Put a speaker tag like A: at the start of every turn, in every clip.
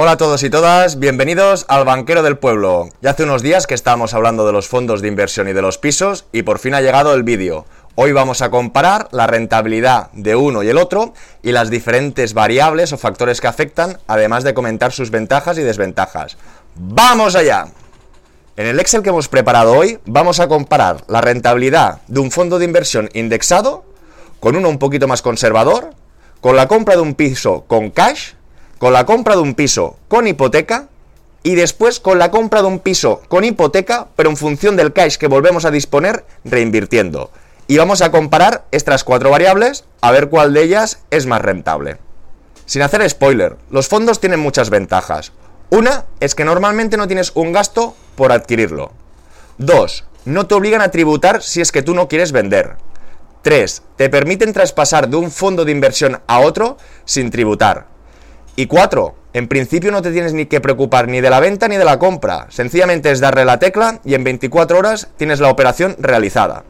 A: Hola a todos y todas, bienvenidos al Banquero del Pueblo. Ya hace unos días que estábamos hablando de los fondos de inversión y de los pisos y por fin ha llegado el vídeo. Hoy vamos a comparar la rentabilidad de uno y el otro y las diferentes variables o factores que afectan, además de comentar sus ventajas y desventajas. ¡Vamos allá! En el Excel que hemos preparado hoy vamos a comparar la rentabilidad de un fondo de inversión indexado con uno un poquito más conservador, con la compra de un piso con cash con la compra de un piso con hipoteca y después con la compra de un piso con hipoteca, pero en función del cash que volvemos a disponer, reinvirtiendo. Y vamos a comparar estas cuatro variables a ver cuál de ellas es más rentable. Sin hacer spoiler, los fondos tienen muchas ventajas. Una es que normalmente no tienes un gasto por adquirirlo. Dos, no te obligan a tributar si es que tú no quieres vender. Tres, te permiten traspasar de un fondo de inversión a otro sin tributar. Y cuatro, en principio no te tienes ni que preocupar ni de la venta ni de la compra. Sencillamente es darle la tecla y en 24 horas tienes la operación realizada.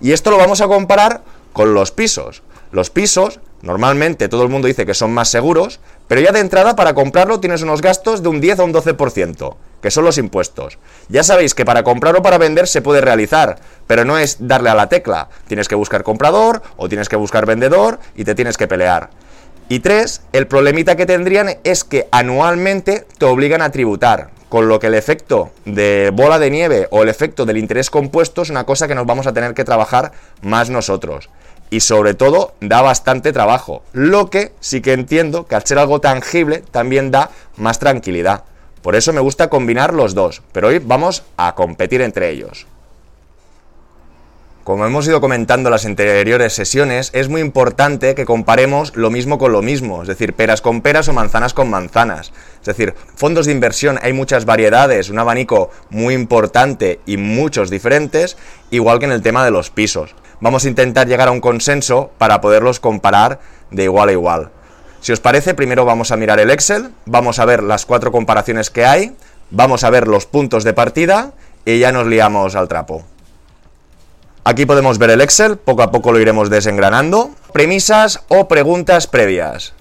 A: Y esto lo vamos a comparar con los pisos. Los pisos, normalmente todo el mundo dice que son más seguros, pero ya de entrada para comprarlo tienes unos gastos de un 10 o un 12%, que son los impuestos. Ya sabéis que para comprar o para vender se puede realizar, pero no es darle a la tecla. Tienes que buscar comprador o tienes que buscar vendedor y te tienes que pelear. Y tres, el problemita que tendrían es que anualmente te obligan a tributar, con lo que el efecto de bola de nieve o el efecto del interés compuesto es una cosa que nos vamos a tener que trabajar más nosotros. Y sobre todo da bastante trabajo, lo que sí que entiendo que al ser algo tangible también da más tranquilidad. Por eso me gusta combinar los dos, pero hoy vamos a competir entre ellos. Como hemos ido comentando en las anteriores sesiones, es muy importante que comparemos lo mismo con lo mismo, es decir, peras con peras o manzanas con manzanas. Es decir, fondos de inversión hay muchas variedades, un abanico muy importante y muchos diferentes, igual que en el tema de los pisos. Vamos a intentar llegar a un consenso para poderlos comparar de igual a igual. Si os parece, primero vamos a mirar el Excel, vamos a ver las cuatro comparaciones que hay, vamos a ver los puntos de partida y ya nos liamos al trapo. Aquí podemos ver el Excel, poco a poco lo iremos desengranando. Premisas o preguntas previas.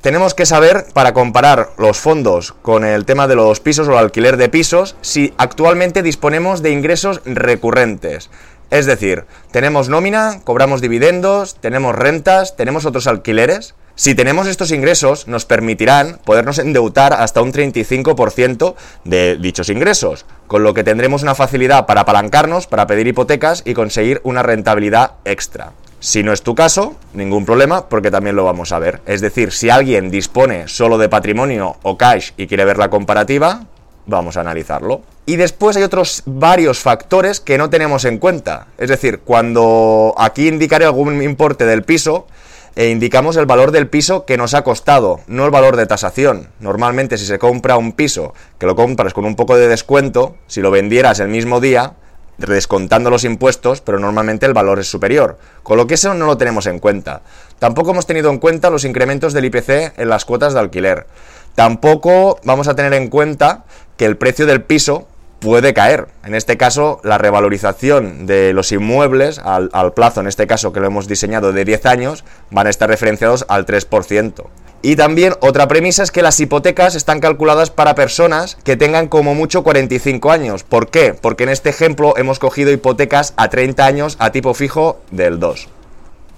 A: Tenemos que saber, para comparar los fondos con el tema de los pisos o el alquiler de pisos, si actualmente disponemos de ingresos recurrentes. Es decir, tenemos nómina, cobramos dividendos, tenemos rentas, tenemos otros alquileres. Si tenemos estos ingresos, nos permitirán podernos endeutar hasta un 35% de dichos ingresos, con lo que tendremos una facilidad para apalancarnos, para pedir hipotecas y conseguir una rentabilidad extra. Si no es tu caso, ningún problema, porque también lo vamos a ver. Es decir, si alguien dispone solo de patrimonio o cash y quiere ver la comparativa, vamos a analizarlo. Y después hay otros varios factores que no tenemos en cuenta. Es decir, cuando aquí indicaré algún importe del piso, e indicamos el valor del piso que nos ha costado, no el valor de tasación. Normalmente si se compra un piso que lo compras con un poco de descuento, si lo vendieras el mismo día, descontando los impuestos, pero normalmente el valor es superior. Con lo que eso no lo tenemos en cuenta. Tampoco hemos tenido en cuenta los incrementos del IPC en las cuotas de alquiler. Tampoco vamos a tener en cuenta que el precio del piso puede caer. En este caso, la revalorización de los inmuebles al, plazo, en este caso que lo hemos diseñado de 10 años, van a estar referenciados al 3%. Y también otra premisa es que las hipotecas están calculadas para personas que tengan como mucho 45 años. ¿Por qué? Porque en este ejemplo hemos cogido hipotecas a 30 años a tipo fijo del 2.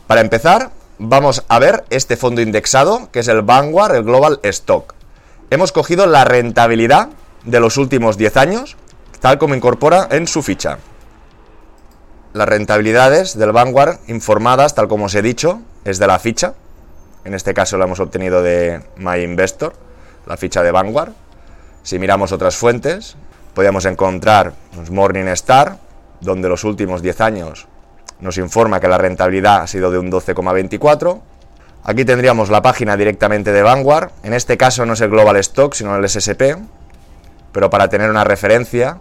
A: Para empezar, vamos a ver este fondo indexado, que es el Vanguard, el Global Stock. Hemos cogido la rentabilidad de los últimos 10 años tal como incorpora en su ficha. Las rentabilidades del Vanguard informadas, tal como os he dicho, es de la ficha. En este caso la hemos obtenido de MyInvestor, la ficha de Vanguard. Si miramos otras fuentes, podríamos encontrar pues, Morningstar, donde los últimos 10 años nos informa que la rentabilidad ha sido de un 12,24. Aquí tendríamos la página directamente de Vanguard. En este caso no es el Global Stock, sino el SSP. Pero para tener una referencia,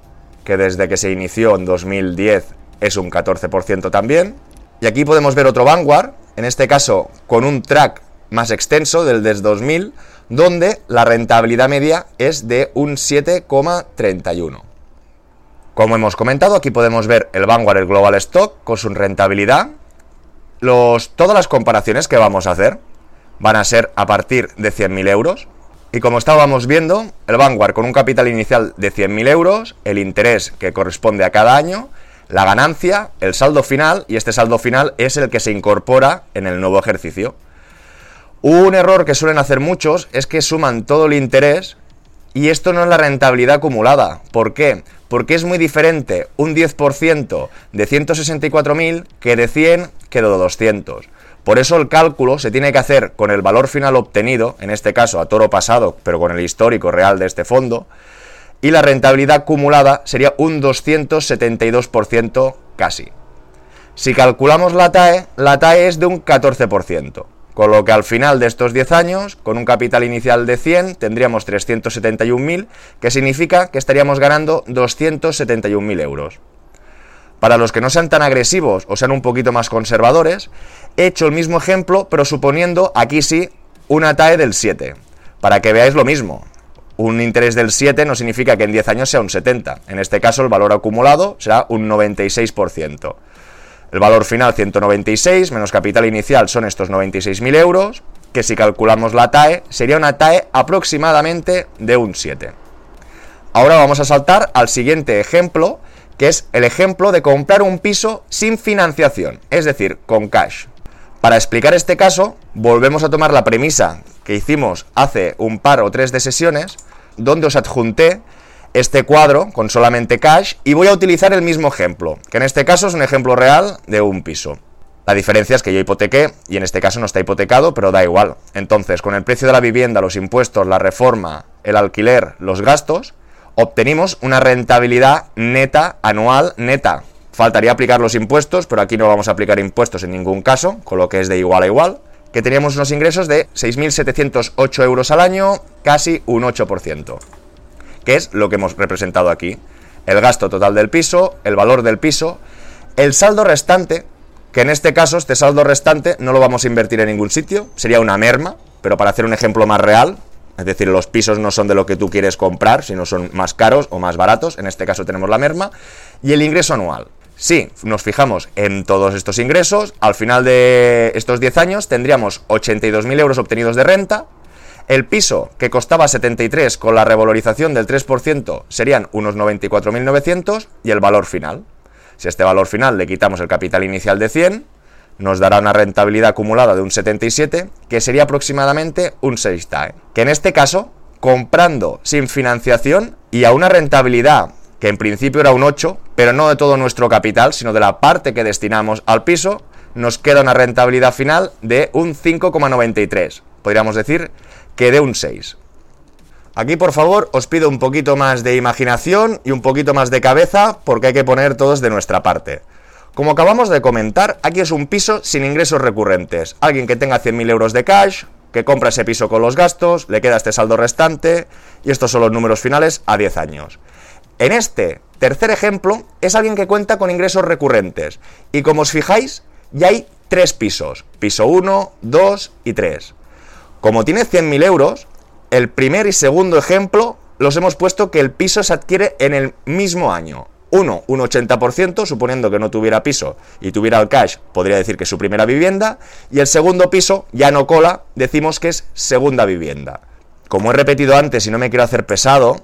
A: que desde que se inició en 2010 es un 14% también. Y aquí podemos ver otro Vanguard, en este caso con un track más extenso del desde 2000, donde la rentabilidad media es de un 7,31. Como hemos comentado, aquí podemos ver el Vanguard, el Global Stock, con su rentabilidad. Los, todas las comparaciones que vamos a hacer van a ser a partir de 100.000 euros. Y como estábamos viendo, el Vanguard con un capital inicial de 100.000 euros, el interés que corresponde a cada año, la ganancia, el saldo final, y este saldo final es el que se incorpora en el nuevo ejercicio. Un error que suelen hacer muchos es que suman todo el interés y esto no es la rentabilidad acumulada. ¿Por qué? Porque es muy diferente un 10% de 164.000 que de 100 que de 200. Por eso el cálculo se tiene que hacer con el valor final obtenido, en este caso a toro pasado, pero con el histórico real de este fondo, y la rentabilidad acumulada sería un 272% casi. Si calculamos la TAE, la TAE es de un 14%. Con lo que al final de estos 10 años, con un capital inicial de 100, tendríamos 371.000, que significa que estaríamos ganando 271.000 euros. Para los que no sean tan agresivos o sean un poquito más conservadores, he hecho el mismo ejemplo, pero suponiendo aquí sí una TAE del 7, para que veáis lo mismo. Un interés del 7 no significa que en 10 años sea un 70. En este caso el valor acumulado será un 96%. El valor final 196 menos capital inicial son estos 96.000 euros, que si calculamos la TAE sería una TAE aproximadamente de un 7. Ahora vamos a saltar al siguiente ejemplo, que es el ejemplo de comprar un piso sin financiación, es decir, con cash. Para explicar este caso, volvemos a tomar la premisa que hicimos hace un par o tres de sesiones, donde os adjunté este cuadro con solamente cash y voy a utilizar el mismo ejemplo, que en este caso es un ejemplo real de un piso. La diferencia es que yo hipotequé y en este caso no está hipotecado, pero da igual. Entonces, con el precio de la vivienda, los impuestos, la reforma, el alquiler, los gastos, obtenimos una rentabilidad neta anual neta. Faltaría aplicar los impuestos, pero aquí no vamos a aplicar impuestos en ningún caso, con lo que es de igual a igual, que teníamos unos ingresos de 6.708 euros al año, casi un 8% que es lo que hemos representado aquí. El gasto total del piso, el valor del piso, el saldo restante, que en este caso este saldo restante no lo vamos a invertir en ningún sitio, sería una merma, pero para hacer un ejemplo más real, es decir, los pisos no son de lo que tú quieres comprar, sino son más caros o más baratos, en este caso tenemos la merma, y el ingreso anual. Si nos fijamos en todos estos ingresos, al final de estos 10 años tendríamos 82.000 euros obtenidos de renta, el piso, que costaba 73 con la revalorización del 3%, serían unos 94.900 y el valor final. Si a este valor final le quitamos el capital inicial de 100, nos dará una rentabilidad acumulada de un 77, que sería aproximadamente un 6 TAE. Que en este caso, comprando sin financiación y a una rentabilidad que en principio era un 8, pero no de todo nuestro capital, sino de la parte que destinamos al piso, nos queda una rentabilidad final de un 5,93. Podríamos decir que de un 6. Aquí, por favor, os pido un poquito más de imaginación y un poquito más de cabeza porque hay que poner todos de nuestra parte. Como acabamos de comentar, aquí es un piso sin ingresos recurrentes. Alguien que tenga 100.000 euros de cash, que compra ese piso con los gastos, le queda este saldo restante y estos son los números finales a 10 años. En este tercer ejemplo es alguien que cuenta con ingresos recurrentes y como os fijáis ya hay tres pisos, piso 1, 2 y 3. Como tiene 100.000 euros, el primer y segundo ejemplo los hemos puesto que el piso se adquiere en el mismo año. Uno, un 80%, suponiendo que no tuviera piso y tuviera el cash, podría decir que es su primera vivienda. Y el segundo piso, ya no cola, decimos que es segunda vivienda. Como he repetido antes y no me quiero hacer pesado,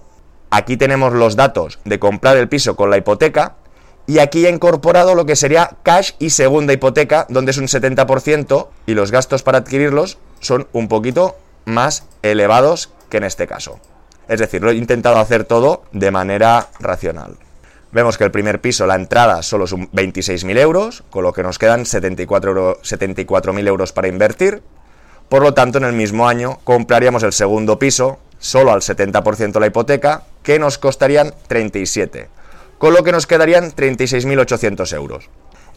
A: aquí tenemos los datos de comprar el piso con la hipoteca y aquí he incorporado lo que sería cash y segunda hipoteca, donde es un 70% y los gastos para adquirirlos son un poquito más elevados que en este caso. Es decir, lo he intentado hacer todo de manera racional. Vemos que el primer piso, la entrada, solo son 26.000 euros, con lo que nos quedan 74.000 euros para invertir. Por lo tanto, en el mismo año compraríamos el segundo piso, solo al 70% la hipoteca, que nos costarían 37, con lo que nos quedarían 36.800 euros.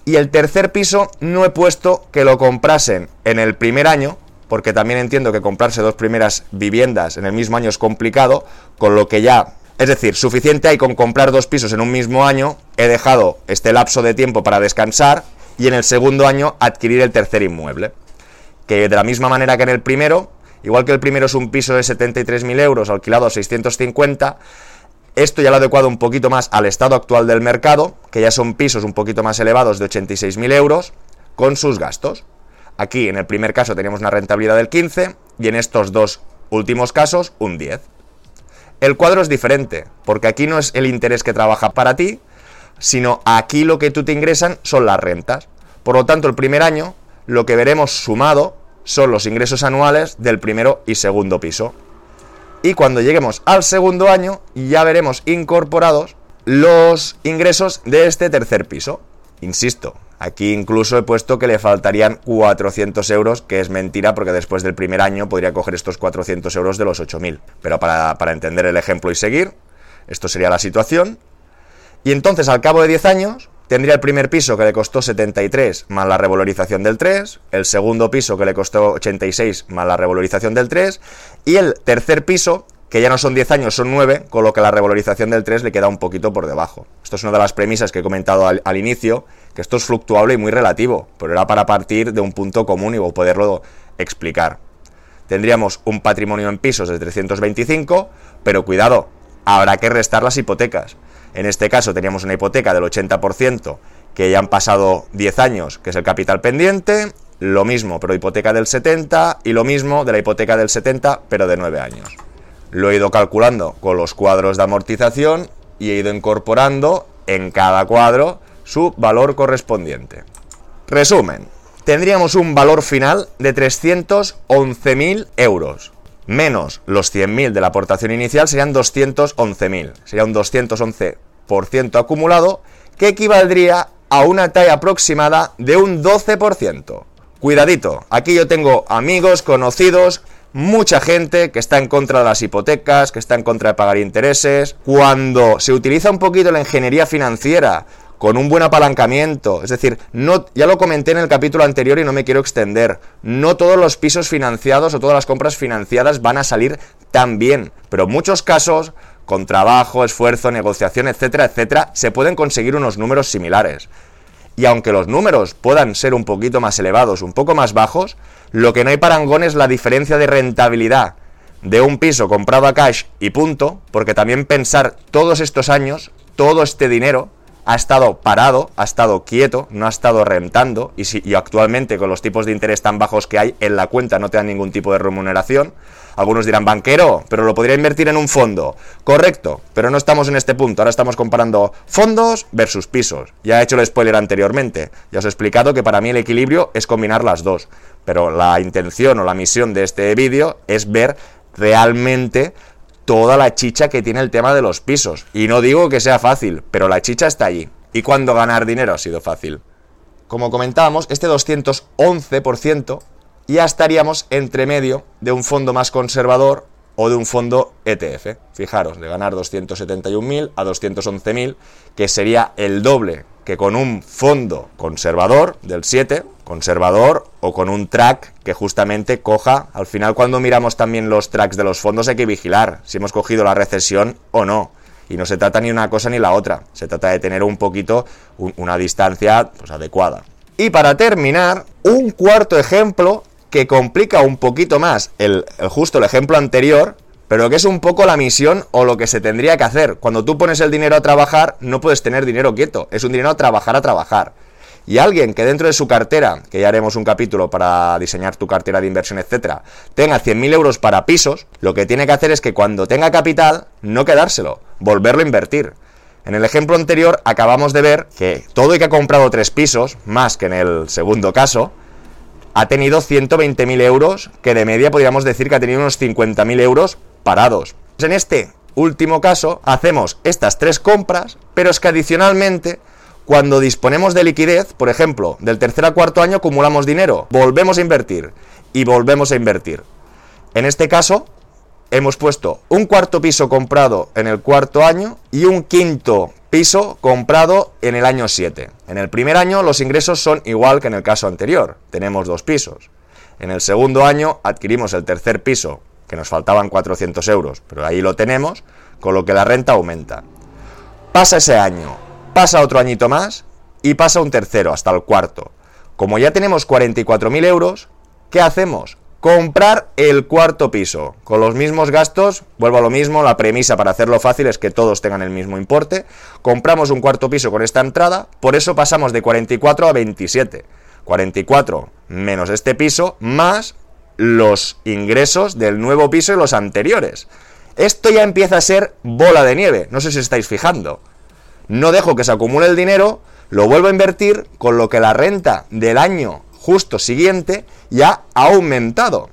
A: Y el tercer piso no he puesto que lo comprasen en el primer año, porque también entiendo que comprarse dos primeras viviendas en el mismo año es complicado, con lo que ya, es decir, suficiente hay con comprar dos pisos en un mismo año, he dejado este lapso de tiempo para descansar y en el segundo año adquirir el tercer inmueble. Que de la misma manera que en el primero, igual que el primero es un piso de 73.000 euros alquilado a 650, esto ya lo he adecuado un poquito más al estado actual del mercado, que ya son pisos un poquito más elevados de 86.000 euros, con sus gastos. Aquí en el primer caso teníamos una rentabilidad del 15 y en estos dos últimos casos, un 10. El cuadro es diferente, porque aquí no es el interés que trabaja para ti, sino aquí lo que tú te ingresan son las rentas. Por lo tanto, el primer año lo que veremos sumado son los ingresos anuales del primero y segundo piso. Y cuando lleguemos al segundo año ya veremos incorporados los ingresos de este tercer piso. Insisto, aquí incluso he puesto que le faltarían 400 euros, que es mentira porque después del primer año podría coger estos 400 euros de los 8.000. Pero para, para entender el ejemplo y seguir, esto sería la situación. Y entonces al cabo de 10 años tendría el primer piso que le costó 73 más la revalorización del 3, el segundo piso que le costó 86 más la revalorización del 3 y el tercer piso que ya no son 10 años, son 9, con lo que la revalorización del 3 le queda un poquito por debajo. Esto es una de las premisas que he comentado al, inicio, que esto es fluctuable y muy relativo, pero era para partir de un punto común y poderlo explicar. Tendríamos un patrimonio en pisos de 325, pero cuidado, habrá que restar las hipotecas. En este caso teníamos una hipoteca del 80% que ya han pasado 10 años, que es el capital pendiente, lo mismo, pero hipoteca del 70 y lo mismo de la hipoteca del 70, pero de 9 años. Lo he ido calculando con los cuadros de amortización y he ido incorporando en cada cuadro su valor correspondiente. Resumen, tendríamos un valor final de 311.000 euros menos los 100.000 de la aportación inicial serían 211.000. Sería un 211% acumulado que equivaldría a una talla aproximada de un 12%. Cuidadito, aquí yo tengo amigos, conocidos, mucha gente que está en contra de las hipotecas, que está en contra de pagar intereses. Cuando se utiliza un poquito la ingeniería financiera con un buen apalancamiento. Es decir, no, ya lo comenté en el capítulo anterior y no me quiero extender. No todos los pisos financiados o todas las compras financiadas van a salir tan bien, pero en muchos casos, con trabajo, esfuerzo, negociación, etcétera, etcétera, se pueden conseguir unos números similares. Y aunque los números puedan ser un poquito más elevados, un poco más bajos, lo que no hay parangón es la diferencia de rentabilidad de un piso comprado a cash y punto, porque también pensar todos estos años, todo este dinero, ha estado parado, ha estado quieto, no ha estado rentando y, si, actualmente con los tipos de interés tan bajos que hay en la cuenta no te dan ningún tipo de remuneración. Algunos dirán, banquero, pero lo podría invertir en un fondo. Correcto, pero no estamos en este punto. Ahora estamos comparando fondos versus pisos. Ya he hecho el spoiler anteriormente. Ya os he explicado que para mí el equilibrio es combinar las dos. Pero la intención o la misión de este vídeo es ver realmente toda la chicha que tiene el tema de los pisos. Y no digo que sea fácil, pero la chicha está allí. ¿Y cuándo ganar dinero ha sido fácil? Como comentábamos, este 211% ya estaríamos entre medio de un fondo más conservador o de un fondo ETF. Fijaros, de ganar 271.000 a 211.000, que sería el doble que con un fondo conservador del 7, conservador o con un track que justamente coja, al final cuando miramos también los tracks de los fondos hay que vigilar si hemos cogido la recesión o no. Y no se trata ni una cosa ni la otra, se trata de tener un poquito una distancia pues, adecuada. Y para terminar, un cuarto ejemplo que complica un poquito más el justo el ejemplo anterior, pero que es un poco la misión o lo que se tendría que hacer. Cuando tú pones el dinero a trabajar, no puedes tener dinero quieto, es un dinero a trabajar a trabajar. Y alguien que dentro de su cartera, que ya haremos un capítulo para diseñar tu cartera de inversión, etcétera, tenga 100.000 euros para pisos, lo que tiene que hacer es que cuando tenga capital, no quedárselo, volverlo a invertir. En el ejemplo anterior acabamos de ver que todo el que ha comprado tres pisos, más que en el segundo caso, ha tenido 120.000 euros, que de media podríamos decir que ha tenido unos 50.000 euros parados. En este último caso, hacemos estas tres compras, pero es que adicionalmente, cuando disponemos de liquidez, por ejemplo, del tercer a cuarto año acumulamos dinero, volvemos a invertir y volvemos a invertir. En este caso, hemos puesto un cuarto piso comprado en el cuarto año y un quinto piso comprado en el año 7. En el primer año los ingresos son igual que en el caso anterior, tenemos dos pisos. En el segundo año adquirimos el tercer piso que nos faltaban 400 euros, pero ahí lo tenemos, con lo que la renta aumenta. Pasa ese año, pasa otro añito más y pasa un tercero, hasta el cuarto. Como ya tenemos 44.000 euros, ¿qué hacemos? Comprar el cuarto piso. Con los mismos gastos, vuelvo a lo mismo, la premisa para hacerlo fácil es que todos tengan el mismo importe. Compramos un cuarto piso con esta entrada, por eso pasamos de 44 a 27. 44 menos este piso, más los ingresos del nuevo piso y los anteriores. Esto ya empieza a ser bola de nieve, no sé si estáis fijando. No dejo que se acumule el dinero, lo vuelvo a invertir, con lo que la renta del año justo siguiente ya ha aumentado.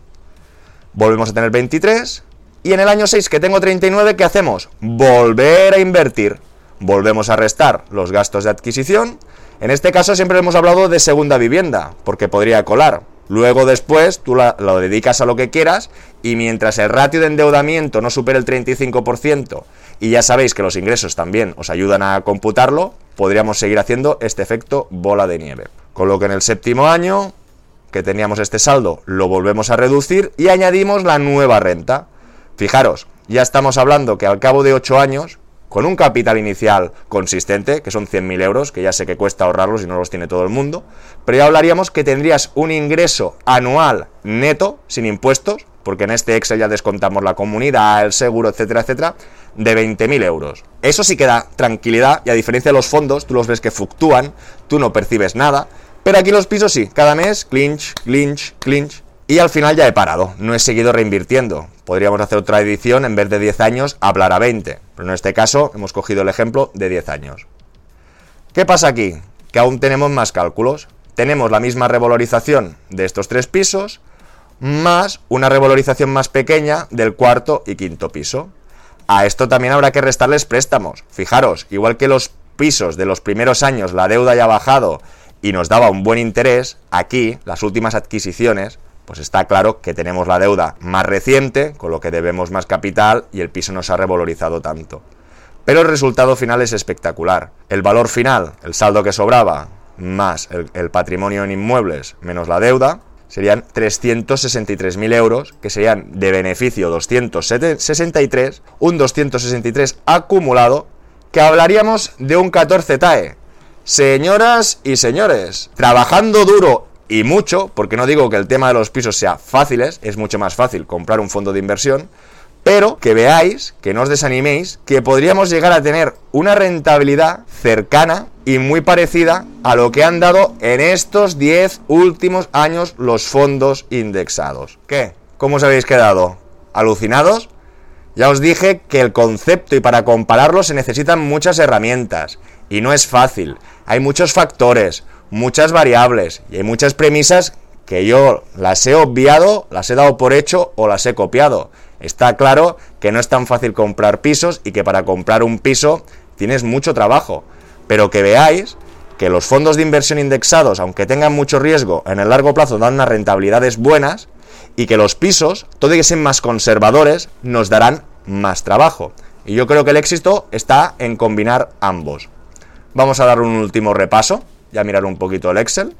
A: Volvemos a tener 23 y en el año 6 que tengo 39, ¿qué hacemos? Volver a invertir. Volvemos a restar los gastos de adquisición. En este caso siempre hemos hablado de segunda vivienda, porque podría colar. Luego después tú lo dedicas a lo que quieras y mientras el ratio de endeudamiento no supere el 35% y ya sabéis que los ingresos también os ayudan a computarlo, podríamos seguir haciendo este efecto bola de nieve. Con lo que en el séptimo año que teníamos este saldo lo volvemos a reducir y añadimos la nueva renta. Fijaros, ya estamos hablando que al cabo de 8 años con un capital inicial consistente, que son 100.000 euros, que ya sé que cuesta ahorrarlos y no los tiene todo el mundo, pero ya hablaríamos que tendrías un ingreso anual neto, sin impuestos, porque en este Excel ya descontamos la comunidad, el seguro, etcétera, etcétera, de 20.000 euros. Eso sí que da tranquilidad y a diferencia de los fondos, tú los ves que fluctúan, tú no percibes nada, pero aquí los pisos sí, cada mes, clinch, clinch, clinch, y al final ya he parado, no he seguido reinvirtiendo. Podríamos hacer otra edición, en vez de 10 años, hablar a 20. Pero en este caso hemos cogido el ejemplo de 10 años. ¿Qué pasa aquí? Que aún tenemos más cálculos. Tenemos la misma revalorización de estos tres pisos, más una revalorización más pequeña del cuarto y quinto piso. A esto también habrá que restarles préstamos. Fijaros, igual que los pisos de los primeros años la deuda ya ha bajado y nos daba un buen interés, aquí las últimas adquisiciones pues está claro que tenemos la deuda más reciente, con lo que debemos más capital y el piso no se ha revalorizado tanto. Pero el resultado final es espectacular. El valor final, el saldo que sobraba, más el, patrimonio en inmuebles, menos la deuda, serían 363.000 euros, que serían de beneficio 263, un 263 acumulado, que hablaríamos de un 14 TAE. Señoras y señores, trabajando duro y mucho, porque no digo que el tema de los pisos sea fáciles, es mucho más fácil comprar un fondo de inversión, pero que veáis, que no os desaniméis, que podríamos llegar a tener una rentabilidad cercana y muy parecida a lo que han dado en estos 10 últimos años los fondos indexados. ¿Qué? ¿Cómo os habéis quedado? ¿Alucinados? Ya os dije que el concepto y para compararlo se necesitan muchas herramientas y no es fácil. Hay muchos factores, muchas variables y hay muchas premisas que yo las he obviado, las he dado por hecho o las he copiado. Está claro que no es tan fácil comprar pisos y que para comprar un piso tienes mucho trabajo. Pero que veáis que los fondos de inversión indexados, aunque tengan mucho riesgo, en el largo plazo dan unas rentabilidades buenas y que los pisos, todo que sean más conservadores, nos darán más trabajo. Y yo creo que el éxito está en combinar ambos. Vamos a dar un último repaso ya mirar un poquito el Excel.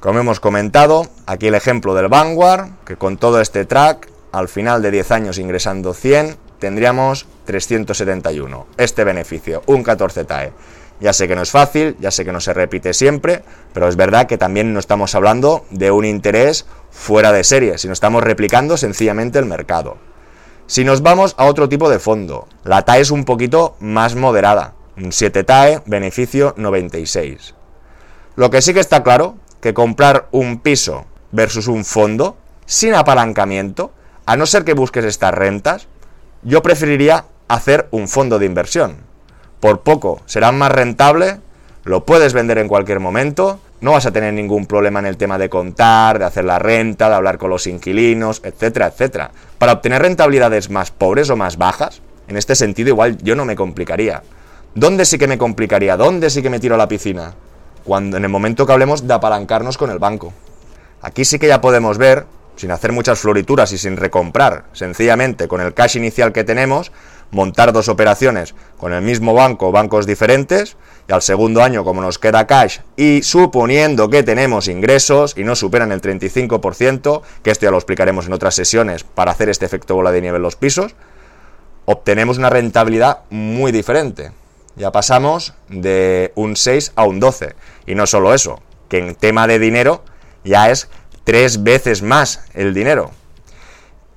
A: Como hemos comentado, aquí el ejemplo del Vanguard, que con todo este track, al final de 10 años ingresando 100, tendríamos 371. Este beneficio, un 14 TAE. Ya sé que no es fácil, ya sé que no se repite siempre, pero es verdad que también no estamos hablando de un interés fuera de serie, sino estamos replicando sencillamente el mercado. Si nos vamos a otro tipo de fondo, la TAE es un poquito más moderada, 7 TAE, beneficio 96. Lo que sí que está claro, que comprar un piso versus un fondo, sin apalancamiento, a no ser que busques estas rentas, yo preferiría hacer un fondo de inversión. Por poco será más rentable, lo puedes vender en cualquier momento, no vas a tener ningún problema en el tema de contar, de hacer la renta, de hablar con los inquilinos, etcétera, etcétera. Para obtener rentabilidades más pobres o más bajas, en este sentido igual yo no me complicaría. ¿Dónde sí que me complicaría? ¿Dónde sí que me tiro a la piscina? Cuando en el momento que hablemos de apalancarnos con el banco. Aquí sí que ya podemos ver, sin hacer muchas florituras y sin recomprar, sencillamente con el cash inicial que tenemos, montar dos operaciones con el mismo banco, bancos diferentes, y al segundo año, como nos queda cash, y suponiendo que tenemos ingresos y no superan el 35%, que esto ya lo explicaremos en otras sesiones para hacer este efecto bola de nieve en los pisos, obtenemos una rentabilidad muy diferente ya pasamos de un 6 a un 12. Y no solo eso, que en tema de dinero ya es tres veces más el dinero.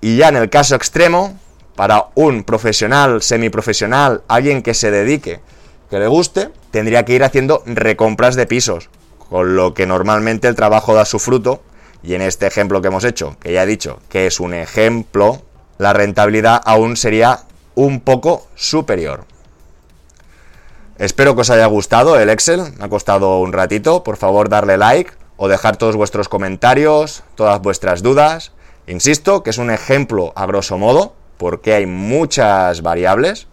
A: Y ya en el caso extremo, para un profesional, semiprofesional, alguien que se dedique, que le guste, tendría que ir haciendo recompras de pisos, con lo que normalmente el trabajo da su fruto y en este ejemplo que hemos hecho, que ya he dicho que es un ejemplo, la rentabilidad aún sería un poco superior. Espero que os haya gustado el Excel, me ha costado un ratito, por favor darle like o dejar todos vuestros comentarios, todas vuestras dudas. Insisto que es un ejemplo a grosso modo, porque hay muchas variables.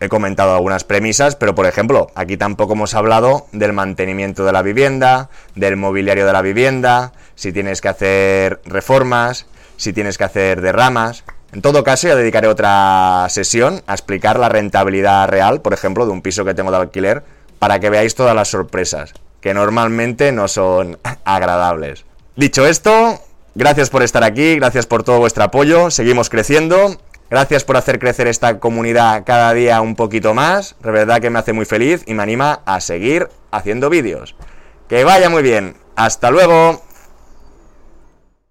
A: He comentado algunas premisas, pero por ejemplo, aquí tampoco hemos hablado del mantenimiento de la vivienda, del mobiliario de la vivienda, si tienes que hacer reformas, si tienes que hacer derramas. En todo caso, ya dedicaré otra sesión a explicar la rentabilidad real, por ejemplo, de un piso que tengo de alquiler, para que veáis todas las sorpresas, que normalmente no son agradables. Dicho esto, gracias por estar aquí, gracias por todo vuestro apoyo, seguimos creciendo. Gracias por hacer crecer esta comunidad cada día un poquito más. De verdad que me hace muy feliz y me anima a seguir haciendo vídeos. Que vaya muy bien. Hasta luego.